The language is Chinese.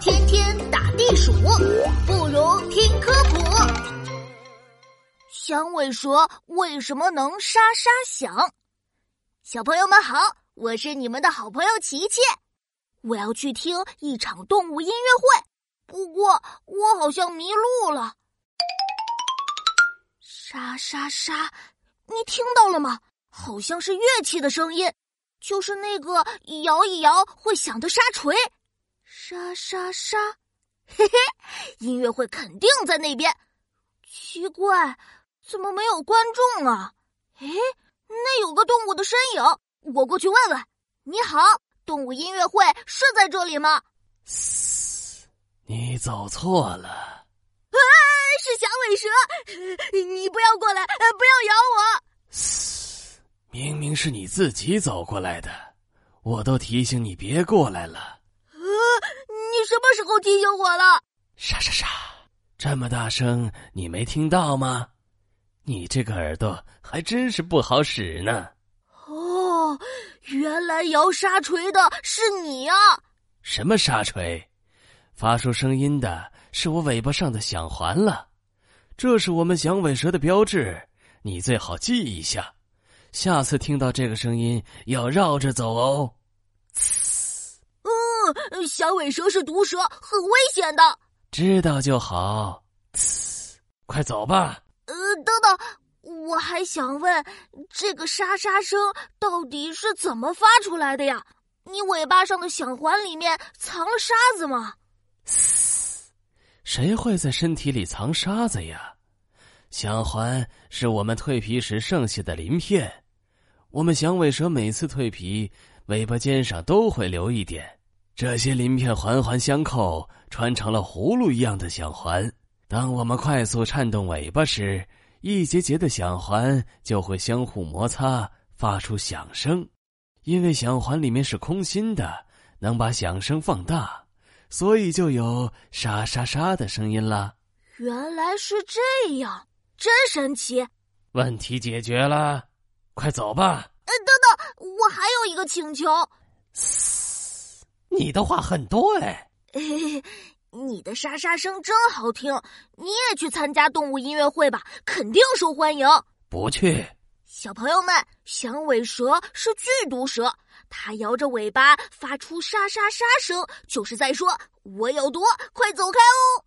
天天打地鼠，不如听科普。响尾蛇为什么能沙沙响？小朋友们好，我是你们的好朋友琪琪。我要去听一场动物音乐会，不过我好像迷路了。沙沙沙，你听到了吗？好像是乐器的声音，就是那个摇一摇会响的沙锤。沙沙沙，嘿嘿，音乐会肯定在那边。奇怪，怎么没有观众啊？哎，那有个动物的身影，我过去问问。你好。动物音乐会是在这里吗？嘶，你走错了。啊，是响尾蛇！你不要过来，不要咬我！嘶，明明是你自己走过来的，我都提醒你别过来了。什么时候提醒我了？沙沙沙，这么大声，你没听到吗？你这个耳朵还真是不好使呢。哦原来摇沙锤的是你啊！什么沙锤？发出声音的是我尾巴上的响环了。这是我们响尾蛇的标志，你最好记一下。下次听到这个声音要绕着走哦。嗯，响尾蛇是毒蛇，很危险的。知道就好。快走吧。呃，等等。我还想问，这个沙沙声到底是怎么发出来的呀？你尾巴上的响环里面藏了沙子吗？嘶，谁会在身体里藏沙子呀？响环是我们蜕皮时剩下的鳞片，我们响尾蛇每次蜕皮，尾巴尖上都会留一点，这些鳞片环环相扣，穿成了葫芦一样的响环。当我们快速颤动尾巴时，一节节的响环就会相互摩擦，发出响声。因为响环里面是空心的，能把响声放大，所以就有沙沙沙的声音了。原来是这样，真神奇！问题解决了，快走吧。呃，等等，我还有一个请求。嘶，你的话很多哎。你的沙沙声真好听，你也去参加动物音乐会吧，肯定受欢迎。不去。小朋友们，响尾蛇是剧毒蛇，它摇着尾巴发出沙沙沙声，就是在说我有毒，快走开哦。